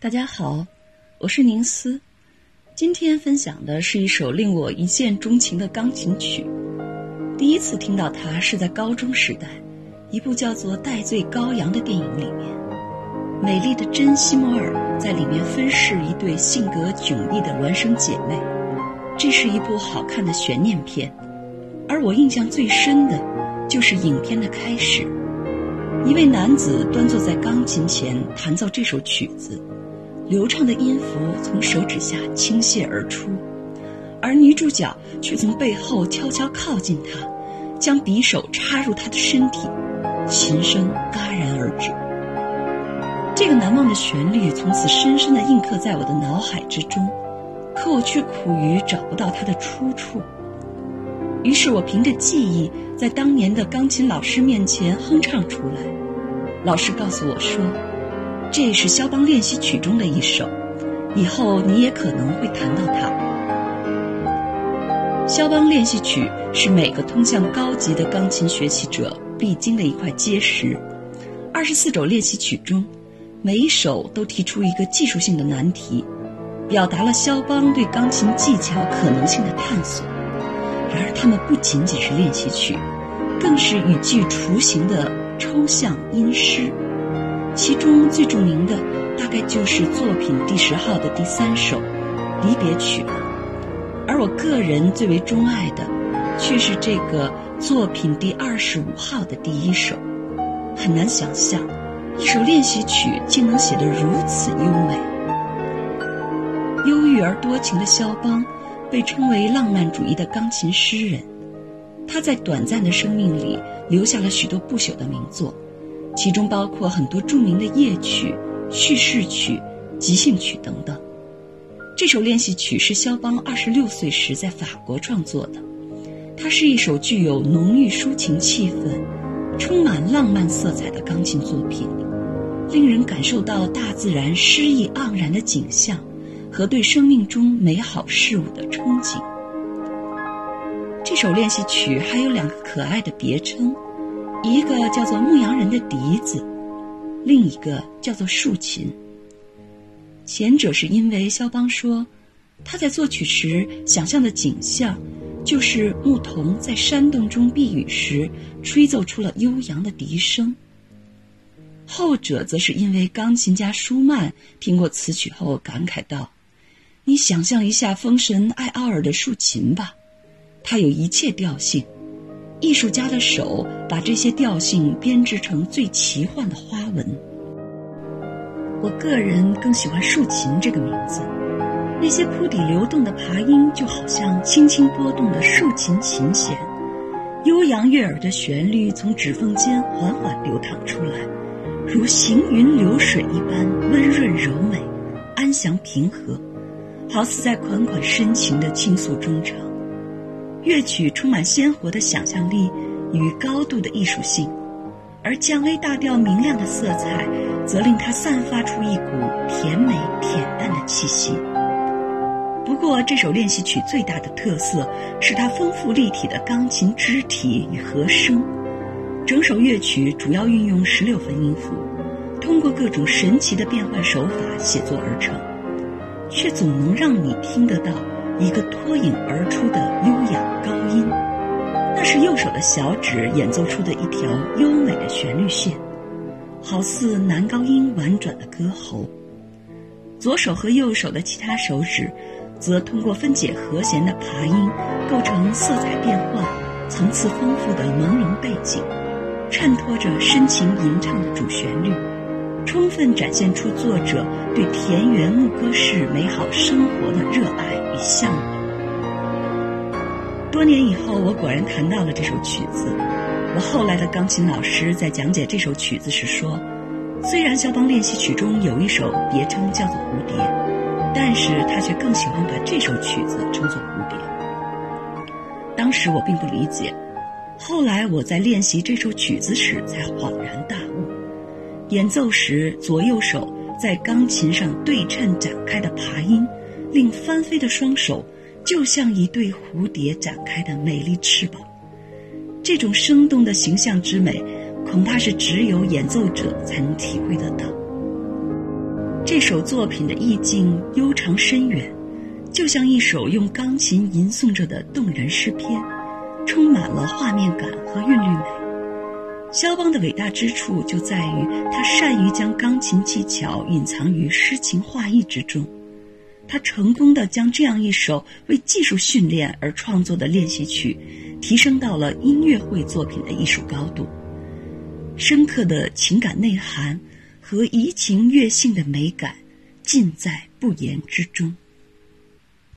大家好，我是宁思。今天分享的是一首令我一见钟情的钢琴曲。第一次听到它是在高中时代，一部叫做《戴罪羔羊》的电影里面。美丽的珍·西摩尔在里面分饰一对性格迥异的孪生姐妹。这是一部好看的悬念片，而我印象最深的，就是影片的开始。一位男子端坐在钢琴前弹奏这首曲子。流畅的音符从手指下倾泻而出，而女主角却从背后悄悄靠近他，将匕首插入他的身体，琴声戛然而止。这个难忘的旋律从此深深地印刻在我的脑海之中，可我却苦于找不到它的出处。于是我凭着记忆，在当年的钢琴老师面前哼唱出来。老师告诉我说。这是肖邦练习曲中的一首，以后你也可能会弹到它。肖邦练习曲是每个通向高级的钢琴学习者必经的一块基石。二十四首练习曲中，每一首都提出一个技术性的难题，表达了肖邦对钢琴技巧可能性的探索。然而，它们不仅仅是练习曲，更是语句雏形的抽象音诗。其中最著名的，大概就是作品第十号的第三首《离别曲》了。而我个人最为钟爱的，却是这个作品第二十五号的第一首。很难想象，一首练习曲竟能写得如此优美。忧郁而多情的肖邦，被称为浪漫主义的钢琴诗人。他在短暂的生命里留下了许多不朽的名作。其中包括很多著名的夜曲、叙事曲、即兴曲等等。这首练习曲是肖邦二十六岁时在法国创作的，它是一首具有浓郁抒情气氛、充满浪漫色彩的钢琴作品，令人感受到大自然诗意盎然的景象和对生命中美好事物的憧憬。这首练习曲还有两个可爱的别称。一个叫做牧羊人的笛子，另一个叫做竖琴。前者是因为肖邦说，他在作曲时想象的景象，就是牧童在山洞中避雨时，吹奏出了悠扬的笛声。后者则是因为钢琴家舒曼听过此曲后感慨道：“你想象一下风神艾奥尔的竖琴吧，它有一切调性。”艺术家的手把这些调性编织成最奇幻的花纹。我个人更喜欢竖琴这个名字，那些铺底流动的爬音就好像轻轻拨动的竖琴琴弦，悠扬悦耳的旋律从指缝间缓缓流淌出来，如行云流水一般温润柔美、安详平和，好似在款款深情的倾诉衷肠。乐曲充满鲜活的想象力与高度的艺术性，而降 A 大调明亮的色彩，则令它散发出一股甜美恬淡的气息。不过，这首练习曲最大的特色是它丰富立体的钢琴肢体与和声。整首乐曲主要运用十六分音符，通过各种神奇的变换手法写作而成，却总能让你听得到。一个脱颖而出的优雅高音，那是右手的小指演奏出的一条优美的旋律线，好似男高音婉转的歌喉。左手和右手的其他手指，则通过分解和弦的爬音，构成色彩变幻、层次丰富的朦胧背景，衬托着深情吟唱的主旋律。充分展现出作者对田园牧歌式美好生活的热爱与向往。多年以后，我果然弹到了这首曲子。我后来的钢琴老师在讲解这首曲子时说，虽然肖邦练习曲中有一首别称叫做《蝴蝶》，但是他却更喜欢把这首曲子称作《蝴蝶》。当时我并不理解，后来我在练习这首曲子时才恍然大悟。演奏时，左右手在钢琴上对称展开的爬音，令翻飞的双手就像一对蝴蝶展开的美丽翅膀。这种生动的形象之美，恐怕是只有演奏者才能体会得到。这首作品的意境悠长深远，就像一首用钢琴吟诵着的动人诗篇，充满了画面感和韵律美。肖邦的伟大之处就在于他善于将钢琴技巧隐藏于诗情画意之中，他成功的将这样一首为技术训练而创作的练习曲，提升到了音乐会作品的艺术高度，深刻的情感内涵。和怡情悦性的美感，尽在不言之中。